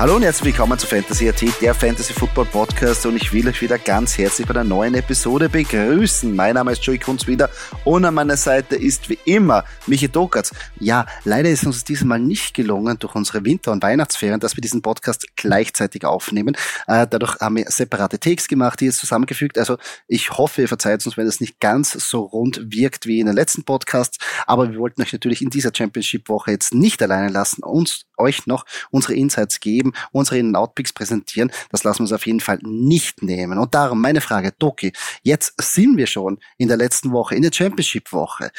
Hallo und herzlich willkommen zu Fantasy AT, der Fantasy Football Podcast und ich will euch wieder ganz herzlich bei einer neuen Episode begrüßen. Mein Name ist Joey Kunz wieder und an meiner Seite ist wie immer Michi Dokatz. Ja, leider ist uns diesmal nicht gelungen durch unsere Winter- und Weihnachtsferien, dass wir diesen Podcast gleichzeitig aufnehmen. Äh, dadurch haben wir separate Takes gemacht, die jetzt zusammengefügt. Also ich hoffe, ihr verzeiht uns, wenn es nicht ganz so rund wirkt wie in den letzten Podcasts, aber wir wollten euch natürlich in dieser Championship-Woche jetzt nicht alleine lassen, uns euch noch unsere Insights geben, unsere In-Out-Picks präsentieren. Das lassen wir uns auf jeden Fall nicht nehmen. Und darum meine Frage, Doki, jetzt sind wir schon in der letzten Woche, in der Championship-Woche.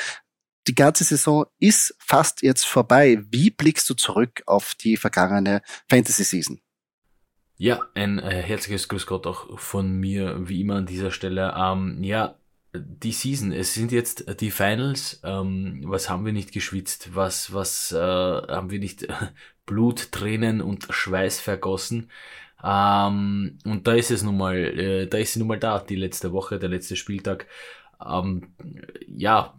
Die ganze Saison ist fast jetzt vorbei. Wie blickst du zurück auf die vergangene Fantasy-Season? Ja, ein äh, herzliches Grüß Gott auch von mir, wie immer an dieser Stelle. Ähm, ja, die Season, es sind jetzt die Finals. Ähm, was haben wir nicht geschwitzt? Was, was äh, haben wir nicht Blut, Tränen und Schweiß vergossen? Ähm, und da ist es nun mal, äh, da ist sie nun mal da, die letzte Woche, der letzte Spieltag. Ähm, ja,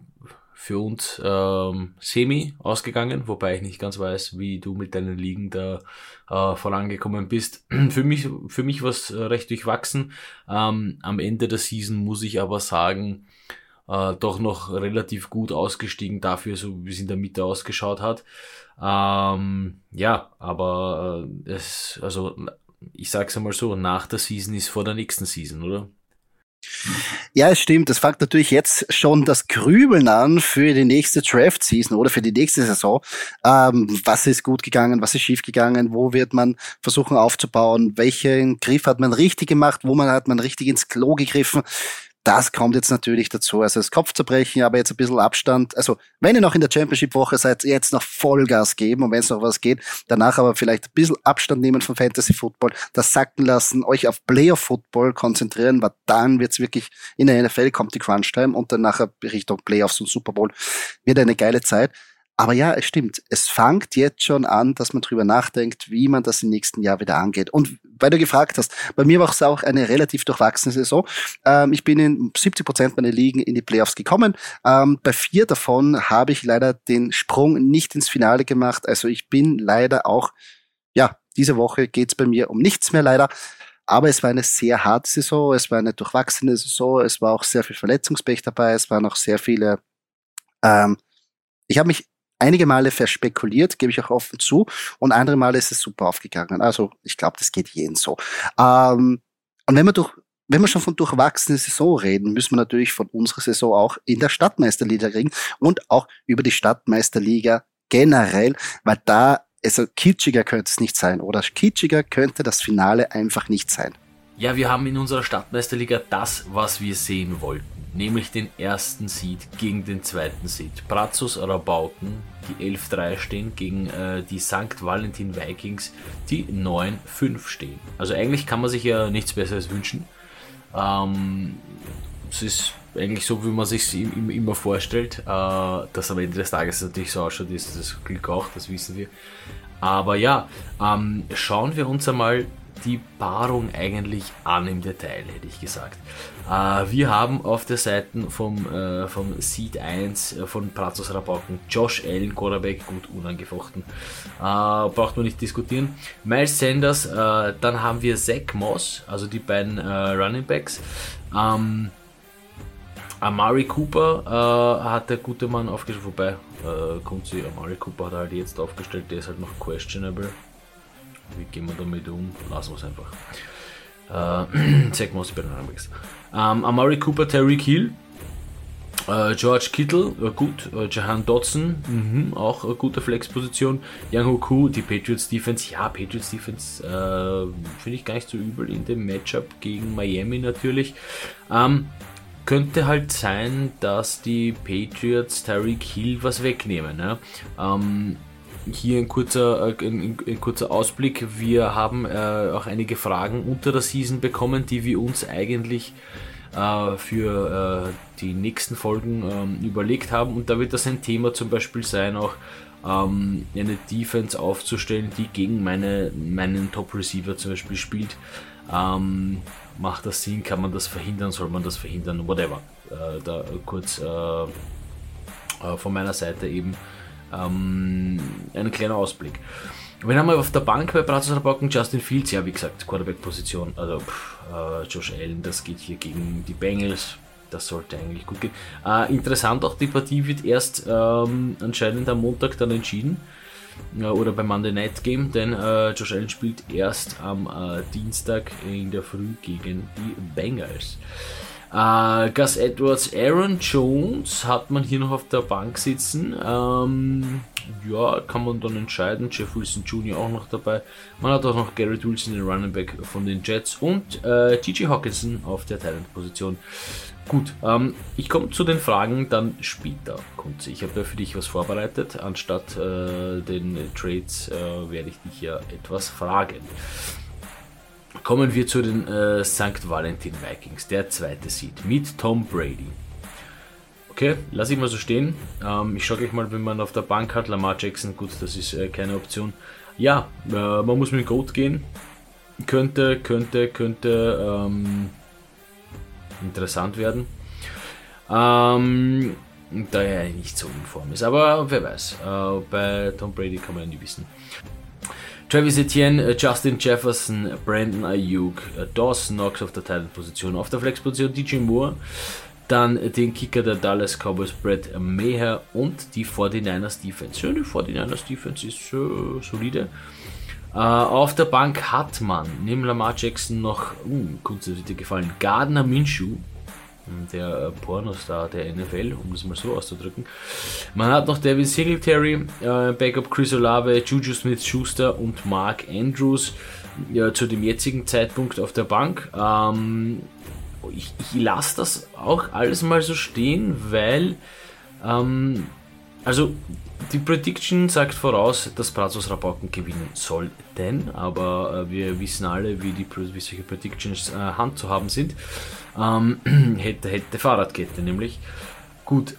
für uns ähm, semi ausgegangen, wobei ich nicht ganz weiß, wie du mit deinen Ligen da äh, vorangekommen bist. für mich, für mich war es recht durchwachsen. Ähm, am Ende der Season muss ich aber sagen, äh, doch noch relativ gut ausgestiegen dafür, so wie es in der Mitte ausgeschaut hat. Ähm, ja, aber äh, es, also ich sag's einmal so, nach der Season ist vor der nächsten Season, oder? Ja, es stimmt. Das fängt natürlich jetzt schon das Grübeln an für die nächste Draft-Season oder für die nächste Saison. Ähm, was ist gut gegangen, was ist schief gegangen, wo wird man versuchen aufzubauen, welchen Griff hat man richtig gemacht, wo man hat man richtig ins Klo gegriffen das kommt jetzt natürlich dazu. Also das Kopfzerbrechen, aber jetzt ein bisschen Abstand. Also wenn ihr noch in der Championship-Woche seid, jetzt noch Vollgas geben und wenn es noch was geht, danach aber vielleicht ein bisschen Abstand nehmen von Fantasy Football, das sacken lassen, euch auf Playoff Football konzentrieren, weil dann wird's wirklich, in der NFL kommt die Crunch-Time und dann nachher Richtung Playoffs und Super Bowl wird eine geile Zeit. Aber ja, es stimmt. Es fängt jetzt schon an, dass man drüber nachdenkt, wie man das im nächsten Jahr wieder angeht. Und weil du gefragt hast, bei mir war es auch eine relativ durchwachsene Saison. Ähm, ich bin in 70 Prozent meiner Ligen in die Playoffs gekommen. Ähm, bei vier davon habe ich leider den Sprung nicht ins Finale gemacht. Also ich bin leider auch, ja, diese Woche geht's bei mir um nichts mehr leider. Aber es war eine sehr harte Saison, es war eine durchwachsene Saison, es war auch sehr viel Verletzungspech dabei, es waren auch sehr viele ähm, ich habe mich einige Male verspekuliert, gebe ich auch offen zu, und andere Male ist es super aufgegangen. Also ich glaube, das geht jeden so. Ähm, und wenn wir durch wenn wir schon von durchwachsenen Saison reden, müssen wir natürlich von unserer Saison auch in der Stadtmeisterliga reden und auch über die Stadtmeisterliga generell, weil da, also kitschiger könnte es nicht sein, oder kitschiger könnte das Finale einfach nicht sein. Ja, wir haben in unserer Stadtmeisterliga das, was wir sehen wollten nämlich den ersten Seed gegen den zweiten Seed. Brazos Rabauken, die 11-3 stehen, gegen äh, die St. Valentin Vikings, die 9-5 stehen. Also eigentlich kann man sich ja nichts Besseres wünschen. Ähm, es ist eigentlich so, wie man sich immer vorstellt. Äh, dass am Ende des Tages natürlich so ausschaut, ist das Glück auch, das wissen wir. Aber ja, ähm, schauen wir uns einmal die Paarung eigentlich an im Detail, hätte ich gesagt. Äh, wir haben auf der Seite vom, äh, vom Seed 1 äh, von Pratos Rabauken Josh Allen, Quarterback, gut unangefochten. Äh, braucht man nicht diskutieren. Miles Sanders, äh, dann haben wir Zach Moss, also die beiden Running Backs. Ähm, Amari Cooper hat der gute Mann aufgestellt, wobei kommt sie, Amari Cooper hat halt jetzt aufgestellt, der ist halt noch questionable. Wie gehen wir damit um? Lassen wir es einfach. Äh, mal aus bei den Runningbacks. Ähm, Amari Cooper, Terry Hill, äh, George Kittle, äh, gut. Äh, Jahan Dodson, mh, auch eine gute Flexposition. Yang Hoku, die Patriots Defense. Ja, Patriots Defense äh, finde ich gar nicht so übel in dem Matchup gegen Miami natürlich. Ähm, könnte halt sein, dass die Patriots Tyreek Hill was wegnehmen. Ja? Ähm, hier ein kurzer, äh, ein, ein, kurzer Ausblick. Wir haben äh, auch einige Fragen unter der Season bekommen, die wir uns eigentlich äh, für äh, die nächsten Folgen ähm, überlegt haben. Und da wird das ein Thema zum Beispiel sein, auch ähm, eine Defense aufzustellen, die gegen meine, meinen Top Receiver zum Beispiel spielt. Ähm, macht das Sinn? Kann man das verhindern? Soll man das verhindern? Whatever. Äh, da kurz äh, von meiner Seite eben ähm, ein kleiner Ausblick. Wen haben wir auf der Bank bei Rabauken? Justin Fields, ja, wie gesagt, Quarterback-Position. Also, pff, äh, Josh Allen, das geht hier gegen die Bengals. Das sollte eigentlich gut gehen. Äh, interessant auch, die Partie wird erst ähm, anscheinend am Montag dann entschieden. Äh, oder beim Monday Night Game, denn äh, Josh Allen spielt erst am äh, Dienstag in der Früh gegen die Bengals. Äh, Gus Edwards, Aaron Jones hat man hier noch auf der Bank sitzen. Ähm, ja, kann man dann entscheiden. Jeff Wilson Jr. auch noch dabei. Man hat auch noch Garrett Wilson, den Running Back von den Jets und äh, TJ Hawkinson auf der Talent-Position. Gut, ähm, ich komme zu den Fragen dann später. Kunze. Ich habe da für dich was vorbereitet. Anstatt äh, den Trades äh, werde ich dich ja etwas fragen. Kommen wir zu den äh, St. Valentin Vikings, der zweite Seed mit Tom Brady. Okay, lasse ich mal so stehen. Ähm, ich schaue gleich mal, wenn man auf der Bank hat. Lamar Jackson, gut, das ist äh, keine Option. Ja, äh, man muss mit Goat gehen. Könnte, könnte, könnte ähm, interessant werden. Ähm, da er nicht so in Form ist. Aber wer weiß. Äh, bei Tom Brady kann man ja nie wissen. Travis Etienne, äh, Justin Jefferson, Brandon Ayuk, äh, Dawson Knox auf der Titan-Position, auf der Flex-Position DJ Moore, dann den Kicker der Dallas Cowboys, Brett Meher und die 49ers Defense. Ja, die 49ers Defense ist äh, solide. Uh, auf der Bank hat man neben Lamar Jackson noch, uh, dir gefallen, Gardner Minshew, der Pornostar der NFL, um das mal so auszudrücken. Man hat noch David Singletary, äh, Backup Chris Olave, Juju Smith-Schuster und Mark Andrews ja, zu dem jetzigen Zeitpunkt auf der Bank. Ähm, ich, ich lasse das auch alles mal so stehen, weil ähm, also die Prediction sagt voraus, dass Brazos Rabauken gewinnen sollten, aber äh, wir wissen alle, wie, die, wie solche Predictions äh, Hand zu haben sind. Ähm, hätte, hätte Fahrradkette nämlich. Gut.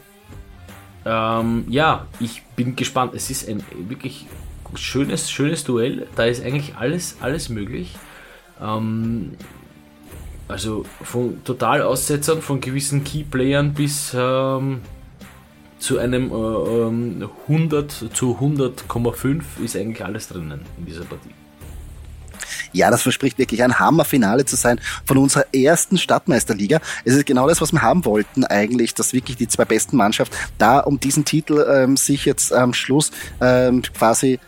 Ähm, ja, ich bin gespannt. Es ist ein wirklich schönes, schönes Duell. Da ist eigentlich alles, alles möglich. Ähm, also von Totalaussetzern, von gewissen Keyplayern bis ähm, zu einem äh, 100 ähm, zu 100,5 ist eigentlich alles drinnen in dieser Partie. Ja, das verspricht wirklich ein Hammerfinale zu sein von unserer ersten Stadtmeisterliga. Es ist genau das, was wir haben wollten eigentlich, dass wirklich die zwei besten Mannschaften da um diesen Titel ähm, sich jetzt am Schluss ähm, quasi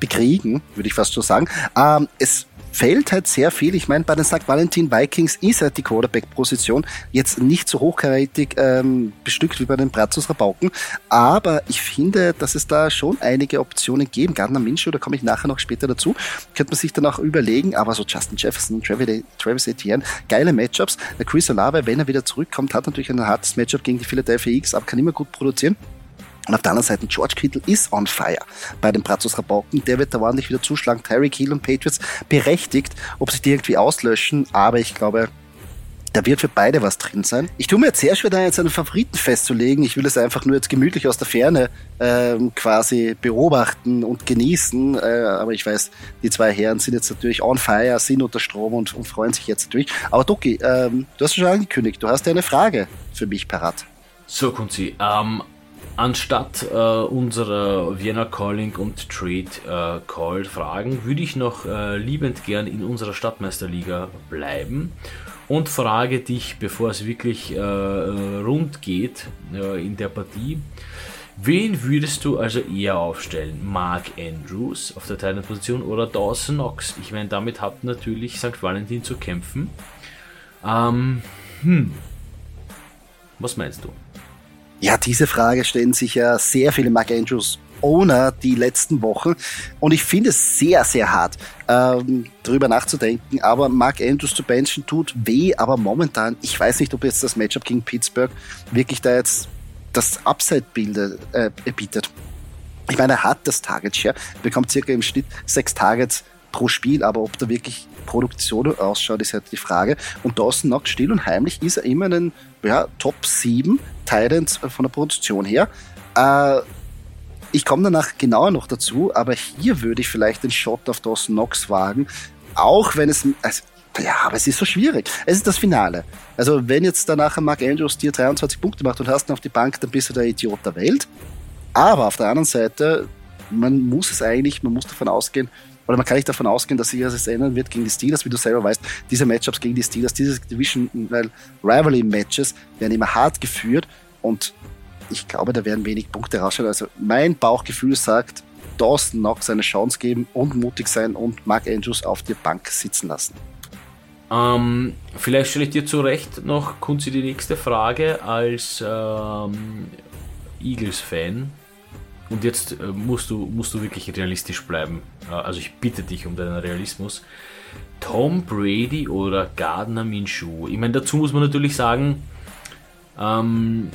bekriegen, würde ich fast so sagen. Ähm, es fällt halt sehr viel. Ich meine, bei den St. Valentin Vikings ist halt die Quarterback-Position jetzt nicht so hochkarätig ähm, bestückt wie bei den Brazos Rabauken, aber ich finde, dass es da schon einige Optionen geben. Gardner Minshew, da komme ich nachher noch später dazu, könnte man sich dann auch überlegen, aber so Justin Jefferson, Travis, Travis Etienne, geile Matchups. Der Chris Olave, wenn er wieder zurückkommt, hat natürlich ein hartes Matchup gegen die Philadelphia Eagles, aber kann immer gut produzieren. Und auf der anderen Seite, George Kittle ist on fire bei den Brazos Rabauken. Der wird da ordentlich wieder zuschlagen. Tyreek Hill und Patriots berechtigt, ob sie die irgendwie auslöschen. Aber ich glaube, da wird für beide was drin sein. Ich tue mir jetzt sehr schwer, da jetzt einen Favoriten festzulegen. Ich will es einfach nur jetzt gemütlich aus der Ferne ähm, quasi beobachten und genießen. Äh, aber ich weiß, die zwei Herren sind jetzt natürlich on fire, sind unter Strom und, und freuen sich jetzt natürlich. Aber Doki, ähm, du hast schon angekündigt, du hast ja eine Frage für mich parat. So, Kunzi, ähm, Anstatt äh, unserer Vienna Calling und Trade äh, Call Fragen würde ich noch äh, liebend gern in unserer Stadtmeisterliga bleiben und frage dich, bevor es wirklich äh, rund geht äh, in der Partie, wen würdest du also eher aufstellen? Mark Andrews auf der Position oder Dawson Knox? Ich meine, damit hat natürlich St. Valentin zu kämpfen. Ähm, hm. Was meinst du? Ja, diese Frage stellen sich ja sehr viele Mark Andrews Owner die letzten Wochen. Und ich finde es sehr, sehr hart, ähm, darüber nachzudenken. Aber Mark Andrews zu benchen tut weh. Aber momentan, ich weiß nicht, ob jetzt das Matchup gegen Pittsburgh wirklich da jetzt das Upside bildet, äh, bietet. Ich meine, er hat das Target Share, bekommt circa im Schnitt sechs Targets pro Spiel, aber ob da wirklich Produktion ausschaut, ist halt die Frage. Und Dawson Knox still und heimlich ist er immer ein ja, Top 7 Titans von der Produktion her. Äh, ich komme danach genauer noch dazu, aber hier würde ich vielleicht den Shot auf Dawson Knox wagen, auch wenn es, also, ja, aber es ist so schwierig. Es ist das Finale. Also wenn jetzt danach Mark Andrews dir 23 Punkte macht und hast ihn auf die Bank, dann bist du der Idiot der Welt. Aber auf der anderen Seite, man muss es eigentlich, man muss davon ausgehen, oder man kann nicht davon ausgehen, dass sich das ändern wird gegen die Steelers, wie du selber weißt. Diese Matchups gegen die Steelers, diese Division, weil Rivalry Matches werden immer hart geführt und ich glaube, da werden wenig Punkte rausschauen. Also mein Bauchgefühl sagt, Dawson noch seine Chance geben und mutig sein und Mark Andrews auf der Bank sitzen lassen. Ähm, vielleicht stelle ich dir zu Recht noch, Kunzi, die nächste Frage als ähm, Eagles-Fan. Und jetzt äh, musst, du, musst du wirklich realistisch bleiben. Äh, also ich bitte dich um deinen Realismus. Tom Brady oder Gardner Minshew? Ich meine, dazu muss man natürlich sagen, ähm,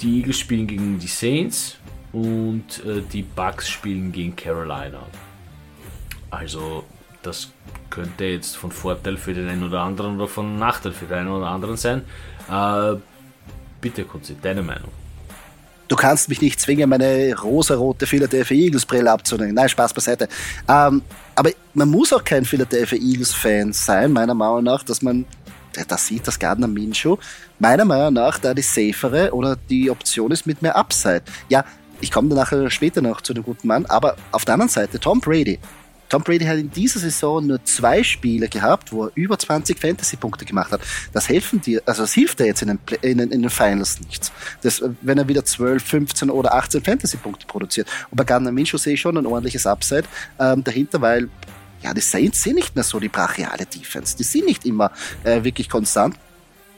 die Eagles spielen gegen die Saints und äh, die Bucks spielen gegen Carolina. Also das könnte jetzt von Vorteil für den einen oder anderen oder von Nachteil für den einen oder anderen sein. Äh, bitte kurz deine Meinung. Du kannst mich nicht zwingen, meine rosarote Philadelphia Eagles Brille abzunehmen. Nein, Spaß beiseite. Ähm, aber man muss auch kein Philadelphia Eagles Fan sein, meiner Meinung nach, dass man das sieht, das Gardner Minshew, meiner Meinung nach da die safere oder die Option ist mit mehr Upside. Ja, ich komme dann nachher später noch zu dem guten Mann, aber auf der anderen Seite, Tom Brady, Tom Brady hat in dieser Saison nur zwei Spiele gehabt, wo er über 20 Fantasy-Punkte gemacht hat. Das helfen dir, also das hilft dir jetzt in den, in den, in den Finals nichts. Das, wenn er wieder 12, 15 oder 18 Fantasy-Punkte produziert. Und bei Gardner Minshew sehe ich schon ein ordentliches Upside ähm, dahinter, weil ja, die Saints sind nicht mehr so die brachiale Defense. Die sind nicht immer äh, wirklich konstant.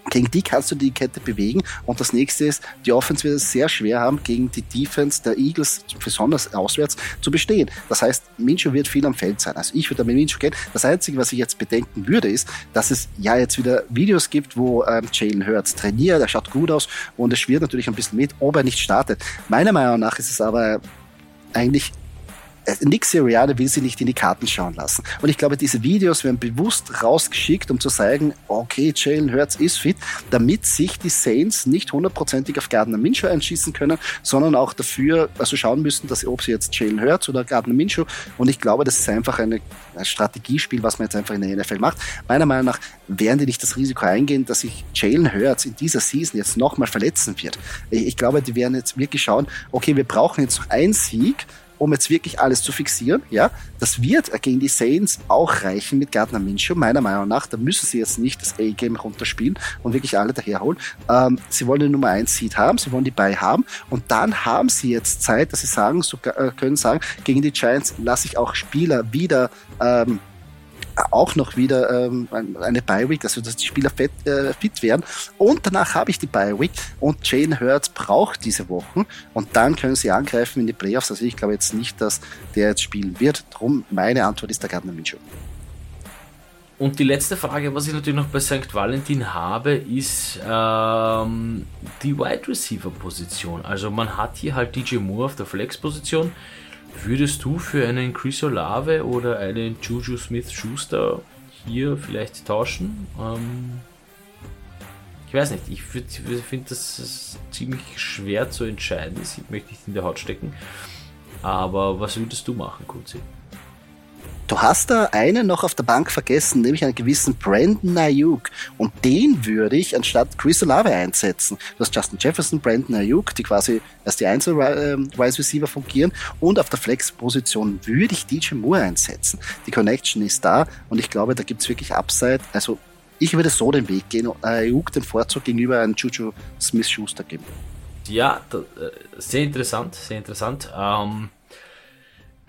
Gegen die kannst du die Kette bewegen. Und das nächste ist, die Offense wird es sehr schwer haben, gegen die Defense der Eagles, besonders auswärts, zu bestehen. Das heißt, Minshew wird viel am Feld sein. Also ich würde mit Minshew gehen. Das Einzige, was ich jetzt bedenken würde, ist, dass es ja jetzt wieder Videos gibt, wo ähm, Jalen Hurts trainiert, er schaut gut aus und es schwirrt natürlich ein bisschen mit, ob er nicht startet. Meiner Meinung nach ist es aber eigentlich äh, Nick Sirianni will sie nicht in die Karten schauen lassen. Und ich glaube, diese Videos werden bewusst rausgeschickt, um zu zeigen, okay, Jalen Hurts ist fit, damit sich die Saints nicht hundertprozentig auf Gardner Minshew einschießen können, sondern auch dafür, also schauen müssen, dass ob sie jetzt Jalen Hurts oder Gardner Minshew. Und ich glaube, das ist einfach eine, ein Strategiespiel, was man jetzt einfach in der NFL macht. Meiner Meinung nach werden die nicht das Risiko eingehen, dass sich Jalen Hurts in dieser Season jetzt nochmal verletzen wird. Ich glaube, die werden jetzt wirklich schauen, okay, wir brauchen jetzt noch einen Sieg, um jetzt wirklich alles zu fixieren. Ja, das wird gegen die Saints auch reichen mit Gardner Minshew, meiner Meinung nach. Da müssen sie jetzt nicht das A-Game runterspielen und wirklich alle daherholen. Ähm, sie wollen den Nummer 1 Seed haben, sie wollen die bei haben und dann haben sie jetzt Zeit, dass sie sagen, so, äh, können sagen, gegen die Giants lasse ich auch Spieler wieder ähm, auch noch wieder ähm, eine Bye-Week, also dass die Spieler fit, äh, fit werden. Und danach habe ich die Bye-Week und Jane Hurts braucht diese Wochen und dann können sie angreifen in die Playoffs. Also ich glaube jetzt nicht, dass der jetzt spielen wird. Drum meine Antwort ist der Gardner Minshew. Und die letzte Frage, was ich natürlich noch bei St. Valentin habe, ist ähm, die Wide Receiver Position. Also man hat hier halt DJ Moore auf der Flex Position. Würdest du für einen Chris Olave oder einen Juju Smith-Schuster hier vielleicht tauschen? Ähm, ich weiß nicht, ich finde das ziemlich schwer zu entscheiden. Das möchte ich in der Haut stecken. Aber was würdest du machen, Kuzi? Du hast da einen noch auf der Bank vergessen, nämlich einen gewissen Brandon Ayuk. Und den würde ich anstatt Chris Olave einsetzen. Du hast Justin Jefferson, Brandon Ayuk, die quasi als die Einzel-Wise Receiver fungieren. Und auf der Flex-Position würde ich DJ Moore einsetzen. Die Connection ist da und ich glaube, da gibt es wirklich Upside. Also ich würde so den Weg gehen, Ayuk den Vorzug gegenüber einem Juju Smith-Schuster geben. Ja, äh, sehr interessant, sehr interessant. Ähm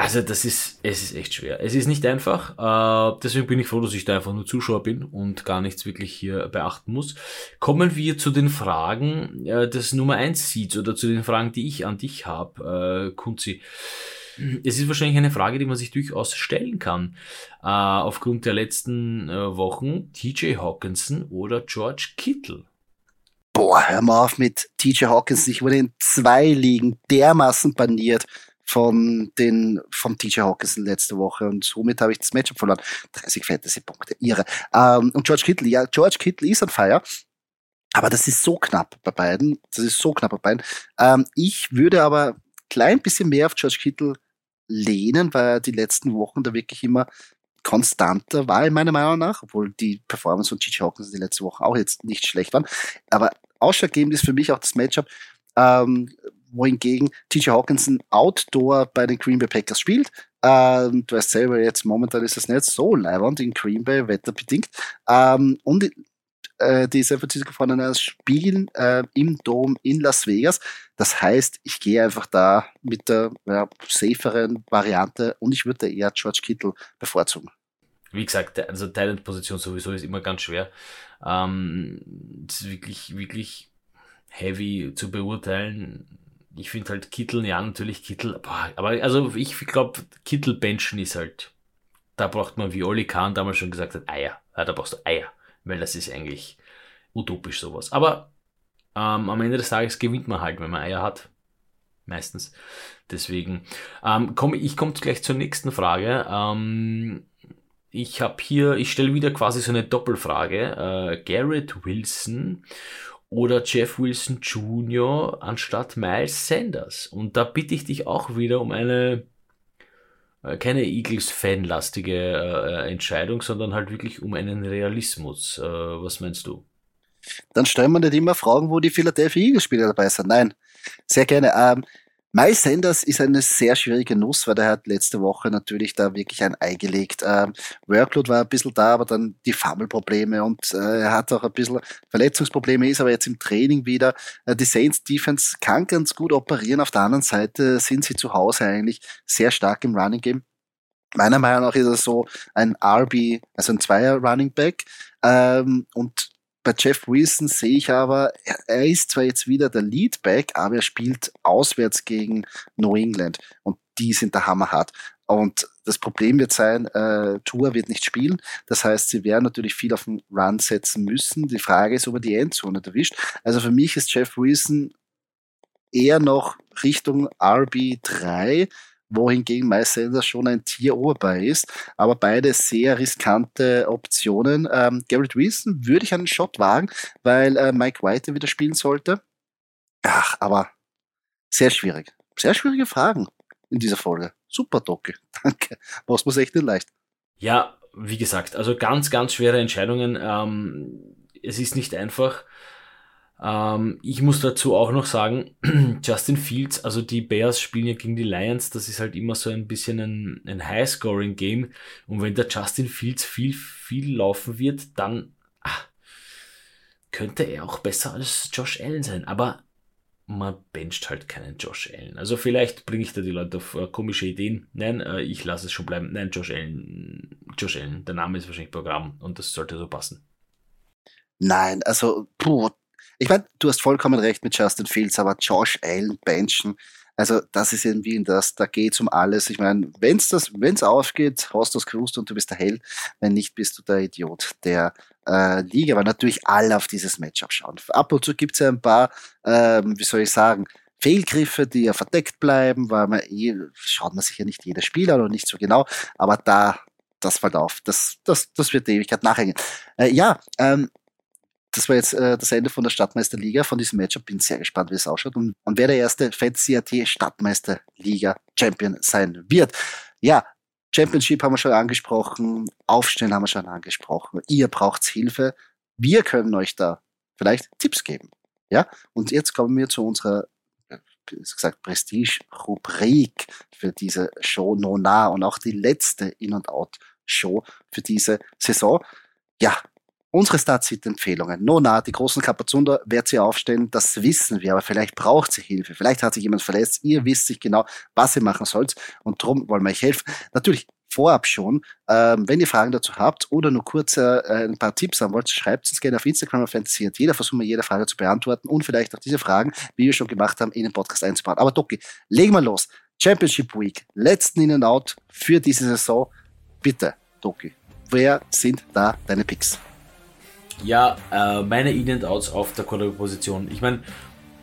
also das ist, es ist echt schwer. Es ist nicht einfach. Äh, deswegen bin ich froh, dass ich da einfach nur Zuschauer bin und gar nichts wirklich hier beachten muss. Kommen wir zu den Fragen äh, des Nummer 1 Seeds oder zu den Fragen, die ich an dich habe, äh, Kunzi. Es ist wahrscheinlich eine Frage, die man sich durchaus stellen kann. Äh, aufgrund der letzten äh, Wochen TJ Hawkinson oder George Kittle. Boah, hör mal auf mit TJ Hawkinson. Ich wurde in zwei Ligen dermaßen baniert von den, vom TJ Hawkinson letzte Woche und somit habe ich das Matchup verloren. 30 Fantasy-Punkte, irre. Ähm, und George Kittle, ja, George Kittle ist on fire. Aber das ist so knapp bei beiden. Das ist so knapp bei beiden. Ähm, ich würde aber klein bisschen mehr auf George Kittle lehnen, weil er die letzten Wochen da wirklich immer konstanter war, in meiner Meinung nach, obwohl die Performance von Gigi Hawkins die letzten Wochen auch jetzt nicht schlecht waren. Aber ausschlaggebend ist für mich auch das Matchup, ähm, wohingegen TJ Hawkinson Outdoor bei den Green Bay Packers spielt. Ähm, du weißt selber, jetzt momentan ist es nicht so leibend in Green Bay, wetterbedingt. Ähm, und äh, die San Francisco 49ers spielen äh, im Dom in Las Vegas. Das heißt, ich gehe einfach da mit der ja, saferen Variante und ich würde eher George Kittle bevorzugen. Wie gesagt, also Talent-Position sowieso ist immer ganz schwer. Ähm, ist wirklich, wirklich heavy zu beurteilen. Ich finde halt Kittel, ja, natürlich Kittel, boah, aber also ich glaube, Kittel benchen ist halt, da braucht man, wie Oli Kahn damals schon gesagt hat, Eier. Ja, da brauchst du Eier, weil das ist eigentlich utopisch sowas. Aber ähm, am Ende des Tages gewinnt man halt, wenn man Eier hat. Meistens. Deswegen ähm, komme ich komme gleich zur nächsten Frage. Ähm, ich habe hier, ich stelle wieder quasi so eine Doppelfrage. Äh, Garrett Wilson oder Jeff Wilson Jr. anstatt Miles Sanders. Und da bitte ich dich auch wieder um eine äh, keine Eagles-fanlastige äh, Entscheidung, sondern halt wirklich um einen Realismus. Äh, was meinst du? Dann stellen wir nicht immer Fragen, wo die Philadelphia Eagles-Spieler dabei sind. Nein, sehr gerne. Ähm, Miles Sanders ist eine sehr schwierige Nuss, weil der hat letzte Woche natürlich da wirklich ein Ei gelegt. Ähm, Workload war ein bisschen da, aber dann die Fumble-Probleme und äh, er hat auch ein bisschen Verletzungsprobleme, ist aber jetzt im Training wieder. Äh, die Saints Defense kann ganz gut operieren. Auf der anderen Seite sind sie zu Hause eigentlich sehr stark im Running Game. Meiner Meinung nach ist er so ein RB, also ein Zweier Running Back. Ähm, und bei Jeff Wilson sehe ich aber, er, ist zwar jetzt wieder der Leadback, aber er spielt auswärts gegen New England und die sind der hammerhart. Und das Problem wird sein, äh, Tour wird nicht spielen. Das heißt, sie werden natürlich viel auf den Run setzen müssen. Die Frage ist, ob er die Endzone erwischt. Also für mich ist Jeff Wilson eher noch Richtung RB3 wohingegen Miles Sanders schon ein Tier oberbei ist. Aber beide sehr riskante Optionen. Ähm, Garrett Wilson würde ich einen Shot wagen, weil äh, Mike White wieder spielen sollte. Ach, aber sehr schwierig. Sehr schwierige Fragen in dieser Folge. Super, Docke. Danke. Machst mir echt nicht leicht. Ja, wie gesagt, also ganz, ganz schwere Entscheidungen. Ähm, es ist nicht einfach. Ähm, ich muss dazu auch noch sagen, Justin Fields, also die Bears spielen ja gegen die Lions, das ist halt immer so ein bisschen ein, ein High-Scoring-Game. Und wenn der Justin Fields viel, viel laufen wird, dann ach, könnte er auch besser als Josh Allen sein. Aber man bencht halt keinen Josh Allen. Also vielleicht bringe ich da die Leute auf äh, komische Ideen. Nein, äh, ich lasse es schon bleiben. Nein, Josh Allen, Josh Allen, der Name ist wahrscheinlich Programm und das sollte so passen. Nein, also, puh, ich meine, du hast vollkommen recht mit Justin Fields, aber Josh Allen benchen, also das ist irgendwie das, da geht's um alles. Ich meine, wenn's das, wenn's aufgeht, hast du das gewusst und du bist der Held. Wenn nicht, bist du der Idiot der äh, Liga. Aber natürlich alle auf dieses Matchup schauen. Ab und zu gibt's ja ein paar, ähm, wie soll ich sagen, Fehlgriffe, die ja verdeckt bleiben, weil man eh, schaut man sich ja nicht jeder Spieler oder nicht so genau, aber da, das fällt auf. Das, das, das wird die Ewigkeit nachhängen. Äh, ja, ähm, das war jetzt äh, das Ende von der Stadtmeisterliga, von diesem Matchup. Bin sehr gespannt, wie es ausschaut und, und wer der erste Fantasy.at Stadtmeisterliga Champion sein wird. Ja, Championship haben wir schon angesprochen, Aufstellen haben wir schon angesprochen. Ihr braucht Hilfe. Wir können euch da vielleicht Tipps geben. Ja, und jetzt kommen wir zu unserer wie gesagt, Prestige-Rubrik für diese Show No Nah und auch die letzte In- und Out-Show für diese Saison. Ja, Unsere Start-Sit-Empfehlungen. Nona, die großen Kapazunder wird sie aufstellen, das wissen wir, aber vielleicht braucht sie Hilfe. Vielleicht hat sich jemand verletzt. Ihr wisst sich genau, was ihr machen sollt und darum wollen wir euch helfen. Natürlich vorab schon. Ähm, wenn ihr Fragen dazu habt oder nur kurz äh, ein paar Tipps haben wollt, schreibt uns gerne auf Instagram auf Fantasy. Jeder versuchen wir jede Frage zu beantworten und vielleicht auch diese Fragen, wie wir schon gemacht haben, in den Podcast einzubauen. Aber Doki, legen wir los. Championship Week, letzten In and Out für diese Saison. Bitte, Doki, wer sind da deine Picks? Ja, äh, meine In-and-Outs auf der Quarterback-Position. Ich meine,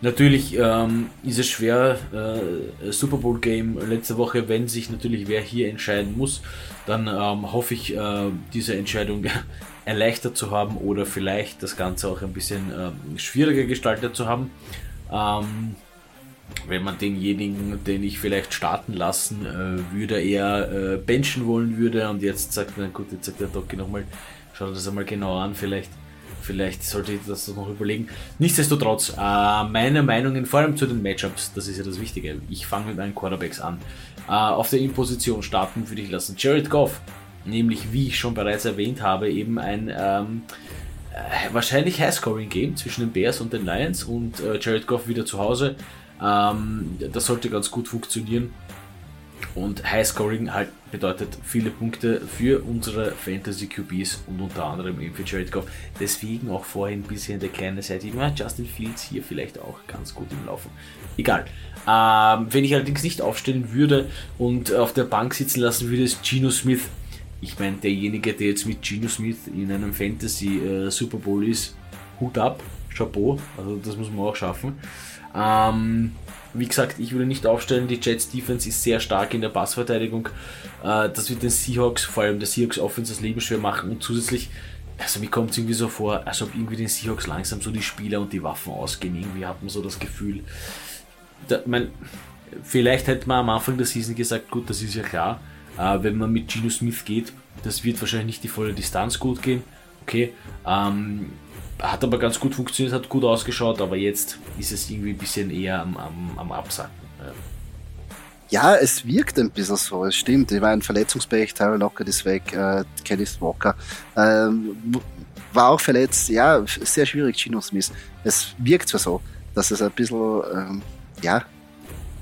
Natürlich ähm, ist es schwer, äh, Super Bowl Game letzte Woche, wenn sich natürlich wer hier entscheiden muss, dann ähm, hoffe ich, äh, diese Entscheidung erleichtert zu haben oder vielleicht das Ganze auch ein bisschen äh, schwieriger gestaltet zu haben. Ähm, wenn man denjenigen, den ich vielleicht starten lassen äh, würde, eher äh, benchen wollen würde und jetzt sagt man, gut, jetzt sagt der Doki nochmal, schau das einmal genau an, vielleicht Vielleicht sollte ich das noch überlegen. Nichtsdestotrotz, äh, meine Meinungen, vor allem zu den Matchups, das ist ja das Wichtige. Ich fange mit meinen Quarterbacks an. Äh, auf der In-Position starten würde ich lassen. Jared Goff, nämlich wie ich schon bereits erwähnt habe, eben ein ähm, äh, wahrscheinlich High-Scoring-Game zwischen den Bears und den Lions und äh, Jared Goff wieder zu Hause. Ähm, das sollte ganz gut funktionieren. Und Highscoring halt bedeutet viele Punkte für unsere Fantasy QBs und unter anderem eben für Jared Goff. Deswegen auch vorhin ein bisschen der kleine Seite. Ja, Justin Fields hier vielleicht auch ganz gut im Laufen. Egal. Ähm, wenn ich allerdings nicht aufstellen würde und auf der Bank sitzen lassen würde, ist Geno Smith. Ich meine, derjenige, der jetzt mit Geno Smith in einem Fantasy äh, Super Bowl ist, Hut ab, Chapeau. Also das muss man auch schaffen. Ähm, wie gesagt, ich würde nicht aufstellen, die Jets Defense ist sehr stark in der Passverteidigung. Äh, das wird den Seahawks, vor allem der Seahawks Offense, das Leben schwer machen und zusätzlich, also mir kommt es irgendwie so vor, als ob irgendwie den Seahawks langsam so die Spieler und die Waffen ausgehen. Irgendwie hat man so das Gefühl, da, mein, vielleicht hätte man am Anfang der Season gesagt, gut, das ist ja klar, äh, wenn man mit Geno Smith geht, das wird wahrscheinlich nicht die volle Distanz gut gehen. Okay, ähm, hat aber ganz gut funktioniert, hat gut ausgeschaut, aber jetzt ist es irgendwie ein bisschen eher am, am, am Absacken. Ja. es wirkt ein bisschen so, es stimmt. Ich meine, Verletzungspech, Tyler Lockett ist weg, äh, Kenneth Walker ähm, war auch verletzt. Ja, sehr schwierig, Gino Smith. Es wirkt zwar so, dass es ein bisschen, ähm, ja,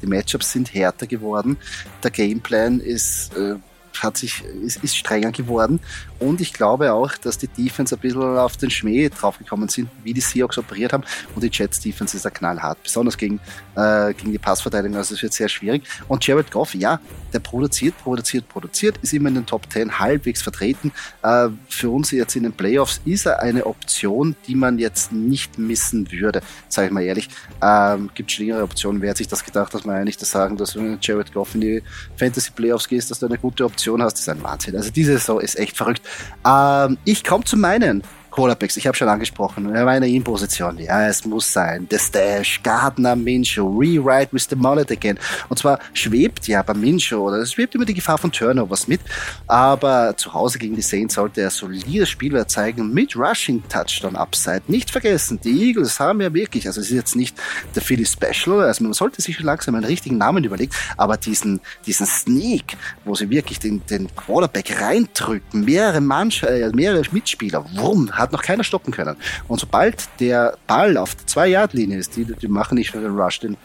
die Matchups sind härter geworden. Der Gameplan ist äh, hat sich, ist, ist strenger geworden. Und ich glaube auch, dass die Defense ein bisschen auf den Schmäh draufgekommen sind, wie die Seahawks operiert haben. Und die Jets Defense ist ja knallhart, besonders gegen, äh, gegen die Passverteidigung. Also es wird sehr schwierig. Und Jared Goff, ja, der produziert, produziert, produziert, ist immer in den Top 10 halbwegs vertreten. Äh, für uns jetzt in den Playoffs ist er eine Option, die man jetzt nicht missen würde, sage ich mal ehrlich. Ähm, gibt schlimmere Optionen. Wer hat sich das gedacht, dass man eigentlich das sagen, dass wenn Jared Goff in die Fantasy Playoffs gehst, dass du eine gute Option hast, das ist ein Wahnsinn. Also diese Saison ist echt verrückt. Ähm, ich komme zu meinen Quarterbacks, ich habe schon angesprochen, meine In-Position, ja, es muss sein. The Stash, Gardner, Minshew, Rewrite with the Mullet again. Und zwar schwebt ja bei Minshew, oder es schwebt immer die Gefahr von Turnovers mit, aber zu Hause gegen die Saints sollte er solides Spieler zeigen mit Rushing Touchdown Upside. Nicht vergessen, die Eagles haben ja wirklich, also es ist jetzt nicht der Philly Special, also man sollte sich schon langsam einen richtigen Namen überlegen, aber diesen, diesen Sneak, wo sie wirklich den, den Quarterback reindrücken, mehrere Mannschaften, äh, mehrere Mitspieler, wumm, hat hat noch keiner stoppen können. Und sobald der Ball auf der 2-Yard-Linie ist, die, die machen nicht nur den Rush, den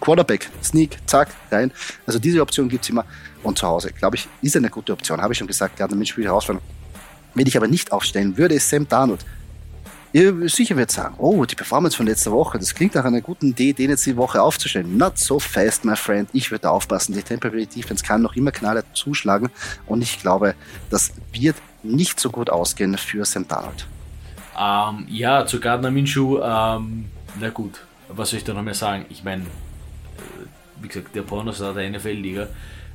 Quarterback, Sneak, zack, rein. Also diese Option gibt es immer. Und zu Hause, glaube ich, ist eine gute Option. Habe ich schon gesagt, gerade mit Spiel herausfallen. Wenn ich aber nicht aufstellen würde, ist Sam Darnold. Ihr sicher wird sagen, oh, die Performance von letzter Woche, das klingt nach einer guten Idee, den jetzt die Woche aufzustellen. Not so fast, my friend. Ich würde aufpassen. Die Temporary Defense kann noch immer knaller zuschlagen und ich glaube, das wird nicht so gut ausgehen für Sam Darnold. Ähm, ja, zu Gardner Minshew, ähm, na gut, was soll ich da noch mehr sagen? Ich meine, äh, wie gesagt, der Pornostar der NFL-Liga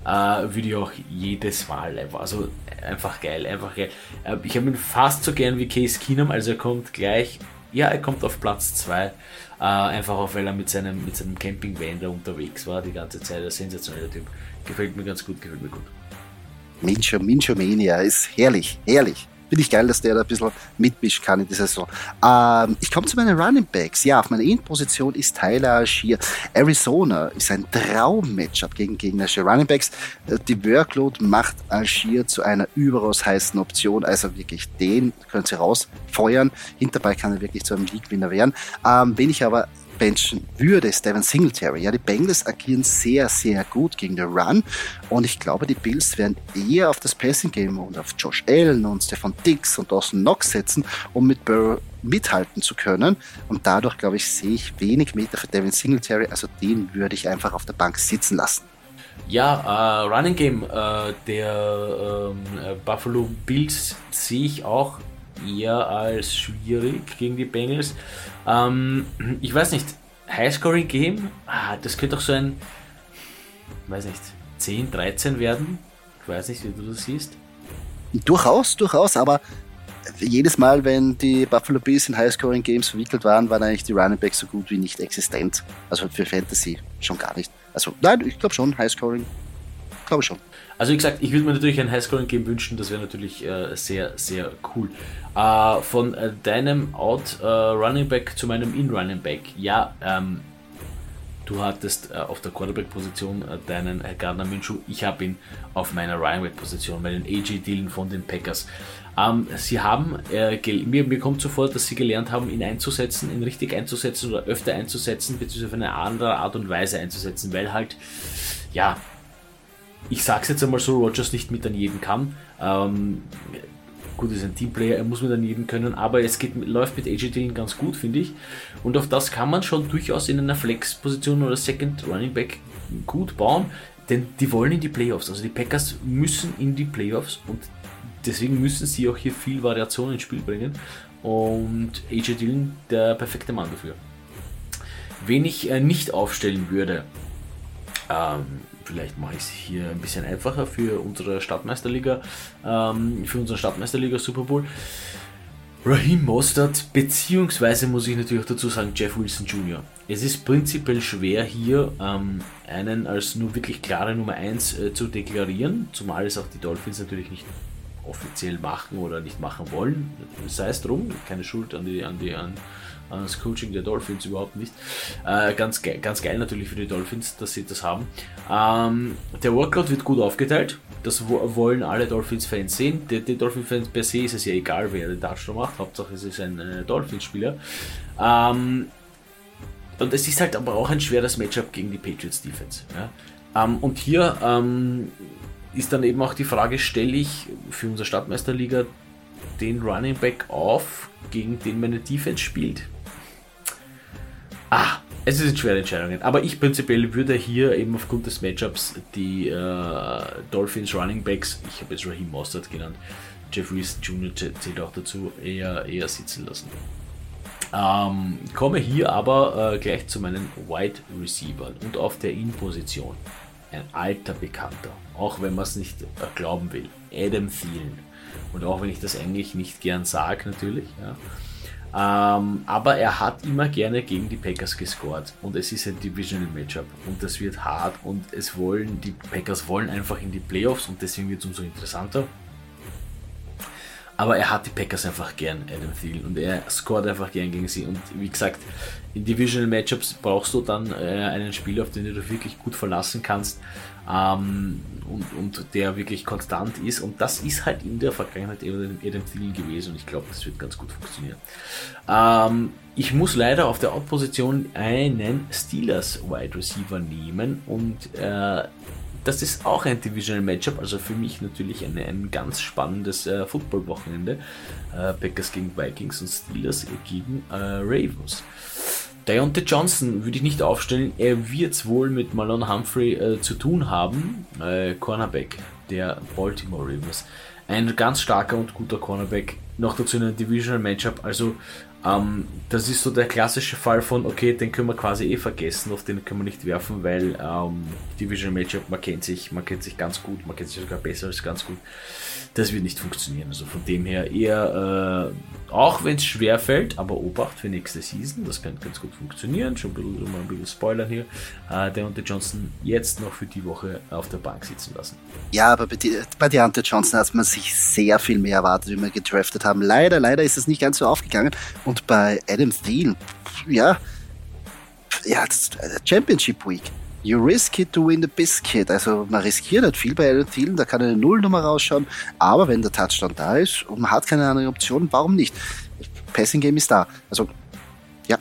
äh, würde ich auch jedes Mal einfach, also einfach geil, einfach geil. Äh, ich habe ihn fast so gern wie Case Keenum, also er kommt gleich, ja, er kommt auf Platz 2, äh, einfach auch, weil er mit seinem, mit seinem Campingvan da unterwegs war die ganze Zeit, ein sensationeller Typ. Gefällt mir ganz gut, gefällt mir gut. Mincho, Mincho Mania ist herrlich, herrlich. Finde ich geil, dass der da ein bisschen mitmischen kann in dieser Saison. Ähm, ich komme zu meinen Running Backs. Ja, auf meiner In-Position ist Tyler Algier. Arizona ist ein Traum-Matchup gegen gegnerische Running Backs. Äh, die Workload macht Algier zu einer überaus heißen Option. Also wirklich, den können sie rausfeuern. Hinterbei kann er wirklich zu einem League-Winner werden. Ähm, wenn ich aber benchen würde, ist Devin Singletary. Ja, die Bengals agieren sehr, sehr gut gegen den Run und ich glaube, die Bills werden eher auf das Passing Game und auf Josh Allen und Stefan Dix und Dawson Knox setzen, um mit Burrow mithalten zu können. Und dadurch, glaube ich, sehe ich wenig Meter für Devin Singletary. Also den würde ich einfach auf der Bank sitzen lassen. Ja, äh, Running Game äh, der ähm, äh, Buffalo Bills sehe ich auch eher als schwierig gegen die Bengals. Ähm, ich weiß nicht, Highscoring-Game, ah, das könnte auch so ein, weiß nicht, 10, 13 werden. Ich weiß nicht, wie du das siehst. Durchaus, durchaus, aber jedes Mal, wenn die Buffalo Bills in Highscoring Games verwickelt waren, waren eigentlich die Running Backs so gut wie nicht existent. Also für Fantasy schon gar nicht. Also nein, ich glaube schon, Highscoring. Glaube schon. Also wie gesagt, ich würde mir natürlich ein Highscoring-Game wünschen, das wäre natürlich äh, sehr, sehr cool. Äh, von äh, deinem Out äh, zu meinem In Running Back. Ja, ähm, du hattest äh, auf der Quarterback-Position äh, deinen Gardner Minshew. Ich habe ihn auf meiner Running Back-Position, meinen AJ Dillon von den Packers. Ähm, sie haben, mir, mir kommt so vor, dass sie gelernt haben, ihn einzusetzen, ihn richtig einzusetzen oder öfter einzusetzen, beziehungsweise auf eine andere Art und Weise einzusetzen, weil halt, ja, ich sag's jetzt einmal so, Rogers nicht mit an jeden kann. Ähm, gut, ist ein Teamplayer, er muss mit an jeden können, aber es geht, läuft mit AJ Dillon ganz gut, finde ich. Und auf das kann man schon durchaus in einer Flex-Position oder Second Running Back gut bauen, denn die wollen in die Playoffs. Also die Packers müssen in die Playoffs und deswegen müssen sie auch hier viel Variation ins Spiel bringen. Und AJ Dillon der perfekte Mann dafür. Wen ich äh, nicht aufstellen würde, ähm, vielleicht mache ich es hier ein bisschen einfacher für unsere Stadtmeisterliga, ähm, für unseren Stadtmeisterliga Super Bowl. Raheem Mostert, beziehungsweise muss ich natürlich auch dazu sagen, Jeff Wilson Jr. Es ist prinzipiell schwer hier ähm, einen als nur wirklich klare Nummer 1 äh, zu deklarieren, zumal es auch die Dolphins natürlich nicht offiziell machen oder nicht machen wollen. Sei es drum, keine Schuld an die, an die, an, das Coaching der Dolphins überhaupt nicht. Äh, ganz, ge ganz geil natürlich für die Dolphins, dass sie das haben. Ähm, der Workload wird gut aufgeteilt. Das wollen alle Dolphins-Fans sehen. Die Dolphins-Fans per se ist es ja egal, wer den Touchdown macht. Hauptsache es ist ein äh, Dolphins-Spieler. Ähm, und es ist halt aber auch ein schweres Matchup gegen die Patriots Defense. Ja? Ähm, und hier ähm, ist dann eben auch die Frage, stelle ich für unsere Stadtmeisterliga den Running Back auf, gegen den meine Defense spielt? Ah, es sind schwere Entscheidungen. Aber ich prinzipiell würde hier eben aufgrund des Matchups die äh, Dolphins Running Backs, ich habe jetzt Raheem Mostert genannt, Jeffrey Jr. zählt auch dazu, eher, eher sitzen lassen. Ähm, komme hier aber äh, gleich zu meinen Wide Receivers und auf der In-Position. Ein alter Bekannter, auch wenn man es nicht äh, glauben will. Adam Thielen. Und auch wenn ich das eigentlich nicht gern sage, natürlich. Ja. Ähm, aber er hat immer gerne gegen die Packers gescored. Und es ist ein Divisional Matchup. Und das wird hart. Und es wollen, die Packers wollen einfach in die Playoffs. Und deswegen wird es umso interessanter. Aber er hat die Packers einfach gern, Adam Thielen, und er scored einfach gern gegen sie. Und wie gesagt, in Divisional Matchups brauchst du dann äh, einen Spieler, auf den du dich wirklich gut verlassen kannst ähm, und, und der wirklich konstant ist. Und das ist halt in der Vergangenheit eben Adam Thielen gewesen und ich glaube, das wird ganz gut funktionieren. Ähm, ich muss leider auf der Out-Position einen Steelers Wide Receiver nehmen und äh, das ist auch ein Divisional Matchup, also für mich natürlich eine, ein ganz spannendes äh, Football-Wochenende. Äh, Packers gegen Vikings und Steelers gegen äh, Ravens. Deontay Johnson würde ich nicht aufstellen. Er wird es wohl mit Malone Humphrey äh, zu tun haben. Äh, Cornerback der Baltimore Ravens. Ein ganz starker und guter Cornerback. Noch dazu in einem Divisional Matchup. Also ähm, das ist so der klassische Fall von, okay, den können wir quasi eh vergessen, auf den können wir nicht werfen, weil ähm, Division Matchup, man kennt sich, man kennt sich ganz gut, man kennt sich sogar besser als ganz gut. Das wird nicht funktionieren. Also von dem her eher, äh, auch wenn es schwer fällt, aber Obacht für nächste Season, das könnte ganz gut funktionieren. Schon mal ein bisschen Spoilern hier. Äh, der Johnson jetzt noch für die Woche auf der Bank sitzen lassen. Ja, aber bei, bei Deontay Johnson hat man sich sehr viel mehr erwartet, wie wir gedraftet haben. Leider, leider ist es nicht ganz so aufgegangen. Und bei Adam Thielen, ja, ja, Championship Week. You risk it to win the biscuit. Also man riskiert nicht viel bei Adam Thielen, da kann eine Nullnummer rausschauen, aber wenn der Touchdown da ist und man hat keine andere Option, warum nicht? Passing Game ist da. Also ja,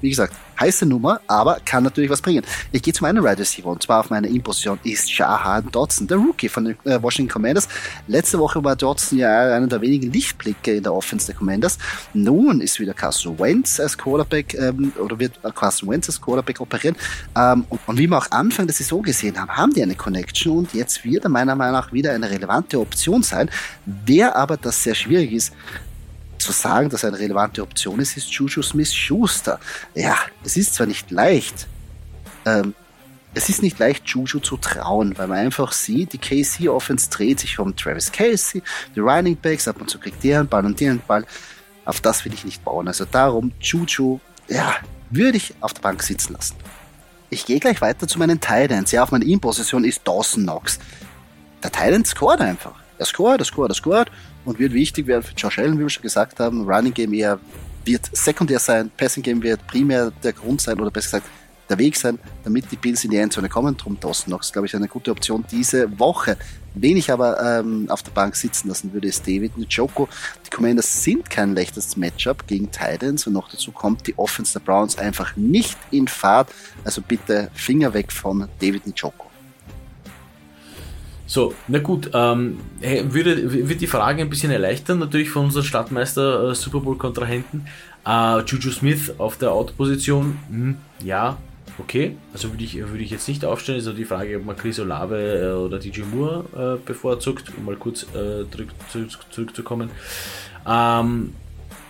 wie gesagt, heiße Nummer, aber kann natürlich was bringen. Ich gehe zu meinem Right Receiver und zwar auf meiner In-Position ist Jahan Dodson, der Rookie von den äh, Washington Commanders. Letzte Woche war Dodson ja einer der wenigen Lichtblicke in der Offense der Commanders. Nun ist wieder Carson Wentz als Quarterback ähm, oder wird Carson Wentz als Quarterback operieren. Ähm, und, und, wie wir auch Anfang der Saison gesehen haben, haben die eine Connection und jetzt wird er meiner Meinung nach wieder eine relevante Option sein. Wer aber das sehr schwierig ist, zu sagen, dass er eine relevante Option ist, ist Juju Smith-Schuster. Ja, es ist zwar nicht leicht, ähm, es ist nicht leicht, Juju zu trauen, weil man einfach sieht, die KC-Offense dreht sich um Travis Casey, die Running Backs, ab und zu kriegt der einen Ball und der einen Ball. Auf das will ich nicht bauen. Also darum, Juju, ja, würde ich auf der Bank sitzen lassen. Ich gehe gleich weiter zu meinen Titans. Ja, auf meiner In-Position ist Dawson Knox. Der Titan scoret einfach. Er scoret, er scoret, er scoret und wird wichtig werden für Josh Allen, wie wir schon gesagt haben. Running Game eher wird sekundär sein, Passing Game wird primär der Grund sein oder besser gesagt der Weg sein, damit die Bills in die Endzone kommen. Drum Dawson Knox, glaube ich, eine gute Option diese Woche. Wen ich aber ähm, auf der Bank sitzen lassen würde, ist David Njoku. Die Commanders sind kein leichtes Matchup gegen Titans und noch dazu kommt die Offense der Browns einfach nicht in Fahrt. Also bitte Finger weg von David Njoku. So, na gut, ähm, würde, würde die Frage ein bisschen erleichtern, natürlich von unseren Stadtmeister äh, Super Bowl-Kontrahenten. Äh, Juju Smith auf der Out-Position, hm, ja, okay. Also würde ich, würde ich jetzt nicht aufstellen. Ist also die Frage, ob man Chris Olave äh, oder DJ Moore äh, bevorzugt, um mal kurz äh, zurück, zurück, zurückzukommen. Ähm,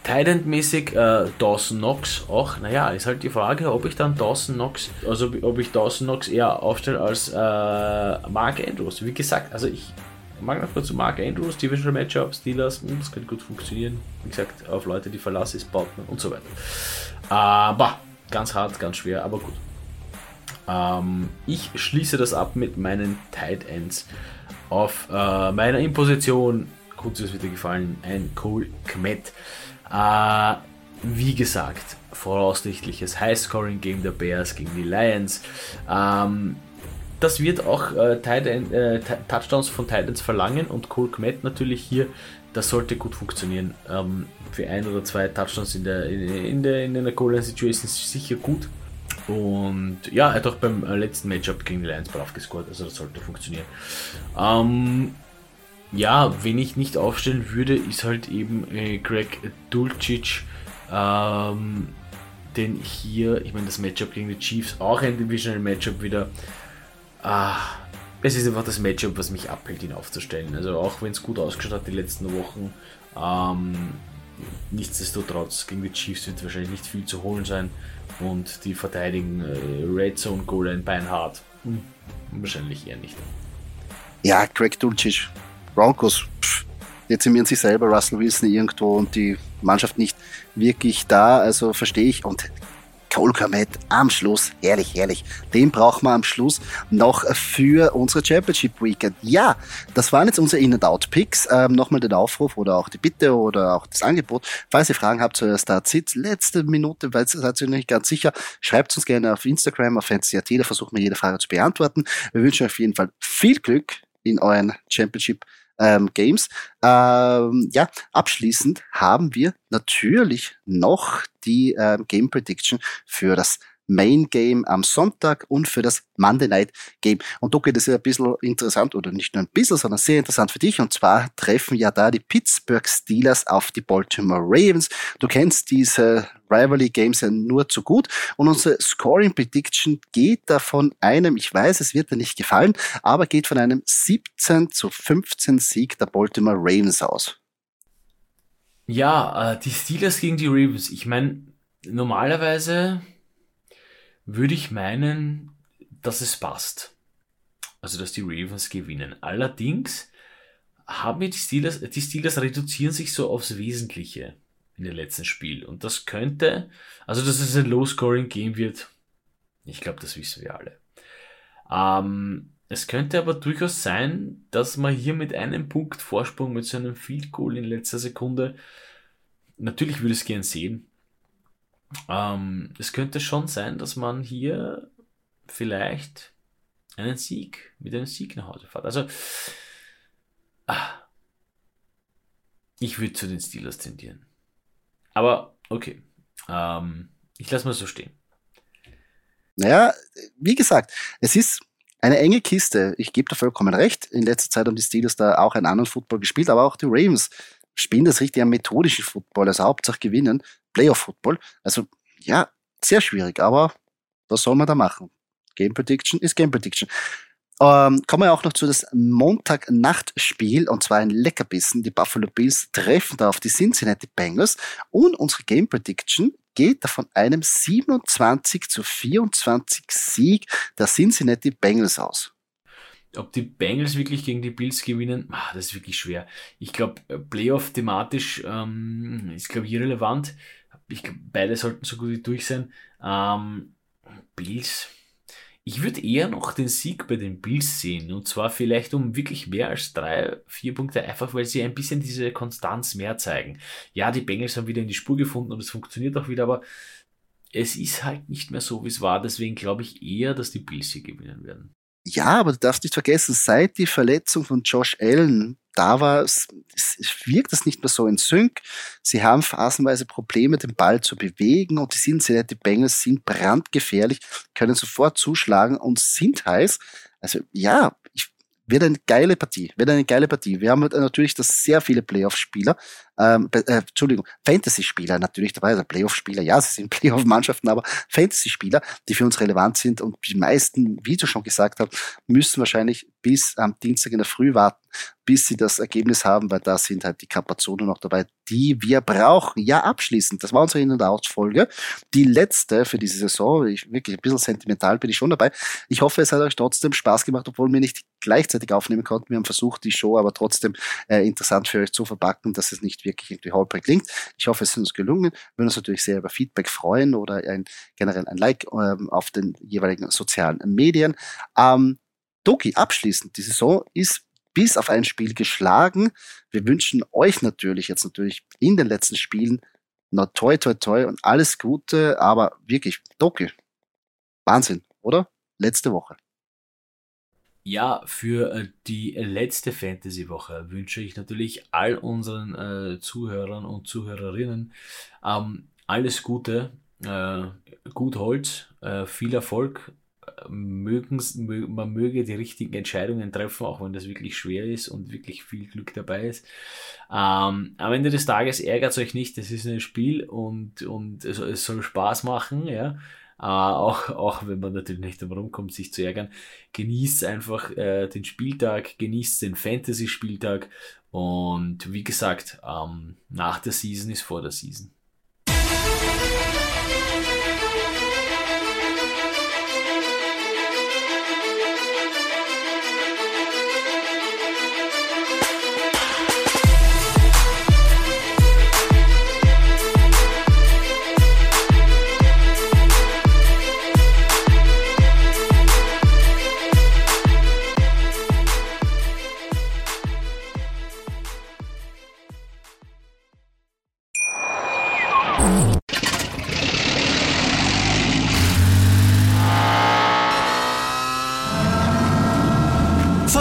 Tident-mäßig äh, Dawson Knox auch, naja, ist halt die Frage, ob ich dann Dawson Knox, also ob ich Dawson Knox eher aufstelle als äh, Mark Andrews. Wie gesagt, also ich mag noch kurz zu Mark Andrews, Divisional Matchup, Steelers, hm, das könnte gut funktionieren. Wie gesagt, auf Leute, die Verlass ist, baut und so weiter. Aber ganz hart, ganz schwer, aber gut. Ähm, ich schließe das ab mit meinen Tight Ends. Auf äh, meiner Imposition, kurz ist wieder gefallen, ein Cole Kmet. Äh, wie gesagt, voraussichtliches High-Scoring-Game der Bears gegen die Lions. Ähm, das wird auch äh, Titan, äh, Touchdowns von Titans verlangen und Cole Kmet natürlich hier, das sollte gut funktionieren. Ähm, für ein oder zwei Touchdowns in der, in, in der, in einer Goal Situation ist sicher gut. Und ja, er hat auch beim äh, letzten Matchup gegen die Lions brav gescored, also das sollte funktionieren. Ähm, ja, wenn ich nicht aufstellen würde, ist halt eben äh, Greg Dulcich, ähm, denn hier, ich meine, das Matchup gegen die Chiefs, auch ein Divisional Matchup wieder. Ah, es ist einfach das Matchup, was mich abhält, ihn aufzustellen. Also auch wenn es gut ausgeschaut hat die letzten Wochen, ähm, nichtsdestotrotz gegen die Chiefs wird wahrscheinlich nicht viel zu holen sein und die verteidigen äh, Red Zone Goal ein Beinhard. Hm, wahrscheinlich eher nicht. Ja, Greg Dulcich Broncos pff, dezimieren sich selber, Russell Wilson irgendwo und die Mannschaft nicht wirklich da, also verstehe ich. Und Cole Komet am Schluss, herrlich, herrlich. Den brauchen wir am Schluss noch für unsere Championship Weekend. Ja, das waren jetzt unsere In-and-Out-Picks. Ähm, Nochmal den Aufruf oder auch die Bitte oder auch das Angebot. Falls ihr Fragen habt zu Start-Sit, letzte Minute, weil seid ihr nicht ganz sicher, schreibt uns gerne auf Instagram, auf Fantasy.at, da versuchen wir jede Frage zu beantworten. Wir wünschen euch auf jeden Fall viel Glück in euren Championship ähm, Games. Ähm, ja, abschließend haben wir natürlich noch die ähm, Game Prediction für das Main Game am Sonntag und für das Monday Night Game. Und da geht es ja ein bisschen interessant, oder nicht nur ein bisschen, sondern sehr interessant für dich. Und zwar treffen ja da die Pittsburgh Steelers auf die Baltimore Ravens. Du kennst diese Rivalry Games ja nur zu gut. Und unsere Scoring Prediction geht da von einem, ich weiß, es wird dir nicht gefallen, aber geht von einem 17 zu 15 Sieg der Baltimore Ravens aus. Ja, äh, die Steelers gegen die Ravens. Ich meine, normalerweise würde ich meinen, dass es passt. Also, dass die Ravens gewinnen. Allerdings haben die Steelers, die Steelers reduzieren sich so aufs Wesentliche in dem letzten Spiel. Und das könnte, also dass es ein Low-Scoring-Game wird, ich glaube, das wissen wir alle. Ähm, es könnte aber durchaus sein, dass man hier mit einem Punkt Vorsprung mit so einem Field Goal in letzter Sekunde, natürlich würde es gern sehen, ähm, es könnte schon sein, dass man hier vielleicht einen Sieg, mit einem Sieg nach Hause fährt. Also, ah, ich würde zu den Steelers tendieren. Aber okay, ähm, ich lasse mal so stehen. Naja, wie gesagt, es ist eine enge Kiste. Ich gebe da vollkommen recht. In letzter Zeit haben die Steelers da auch einen anderen Football gespielt, aber auch die Ravens spielen das richtig am methodischen Football, also Hauptsache gewinnen, Playoff-Football. Also ja, sehr schwierig, aber was soll man da machen? Game Prediction ist Game Prediction. Ähm, kommen wir auch noch zu das Montagnachtspiel und zwar ein Leckerbissen. Die Buffalo Bills treffen da auf die Cincinnati Bengals und unsere Game Prediction geht da von einem 27 zu 24 Sieg der Cincinnati Bengals aus. Ob die Bengals wirklich gegen die Bills gewinnen, ah, das ist wirklich schwer. Ich glaube, äh, Playoff thematisch ähm, ist, glaube ich, irrelevant. Ich beide sollten so gut wie durch sein. Ähm, Bills. Ich würde eher noch den Sieg bei den Bills sehen. Und zwar vielleicht um wirklich mehr als drei, vier Punkte, einfach weil sie ein bisschen diese Konstanz mehr zeigen. Ja, die Bengals haben wieder in die Spur gefunden und es funktioniert auch wieder, aber es ist halt nicht mehr so, wie es war. Deswegen glaube ich eher, dass die Bills hier gewinnen werden. Ja, aber du darfst nicht vergessen, seit die Verletzung von Josh Allen da war, es, wirkt es nicht mehr so in Sync. Sie haben phasenweise Probleme, den Ball zu bewegen und die Cincinnati Bengals sind brandgefährlich, können sofort zuschlagen und sind heiß. Also ja, ich, wird eine geile Partie, wird eine geile Partie. Wir haben natürlich das sehr viele Playoff-Spieler, ähm, äh, Entschuldigung, Fantasy-Spieler natürlich dabei, also Playoff-Spieler, ja, sie sind Playoff-Mannschaften, aber Fantasy-Spieler, die für uns relevant sind und die meisten, wie du schon gesagt hast, müssen wahrscheinlich bis am Dienstag in der Früh warten, bis sie das Ergebnis haben, weil da sind halt die Kapazonen noch dabei, die wir brauchen. Ja, abschließend, das war unsere In- und Out-Folge, die letzte für diese Saison. Ich, wirklich ein bisschen sentimental bin ich schon dabei. Ich hoffe, es hat euch trotzdem Spaß gemacht, obwohl wir nicht gleichzeitig aufnehmen konnten. Wir haben versucht, die Show aber trotzdem äh, interessant für euch zu verpacken, dass es nicht wirklich irgendwie holprig klingt. Ich hoffe, es ist uns gelungen. Wir würden uns natürlich sehr über Feedback freuen oder ein, generell ein Like ähm, auf den jeweiligen sozialen Medien. Ähm, Doki, abschließend, die Saison ist bis auf ein Spiel geschlagen. Wir wünschen euch natürlich jetzt natürlich in den letzten Spielen noch toi toi toi und alles Gute, aber wirklich, Doki, Wahnsinn, oder? Letzte Woche. Ja, für äh, die letzte Fantasy-Woche wünsche ich natürlich all unseren äh, Zuhörern und Zuhörerinnen ähm, alles Gute, äh, gut Holz, äh, viel Erfolg. Mögen, mö man möge die richtigen Entscheidungen treffen, auch wenn das wirklich schwer ist und wirklich viel Glück dabei ist. Ähm, am Ende des Tages ärgert euch nicht, das ist ein Spiel und, und es, es soll Spaß machen, ja. Äh, auch, auch wenn man natürlich nicht darum kommt, sich zu ärgern. Genießt einfach äh, den Spieltag, genießt den Fantasy-Spieltag und wie gesagt, ähm, nach der Season ist vor der Season.